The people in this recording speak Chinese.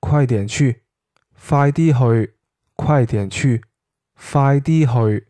快点去快啲去快点去快啲去。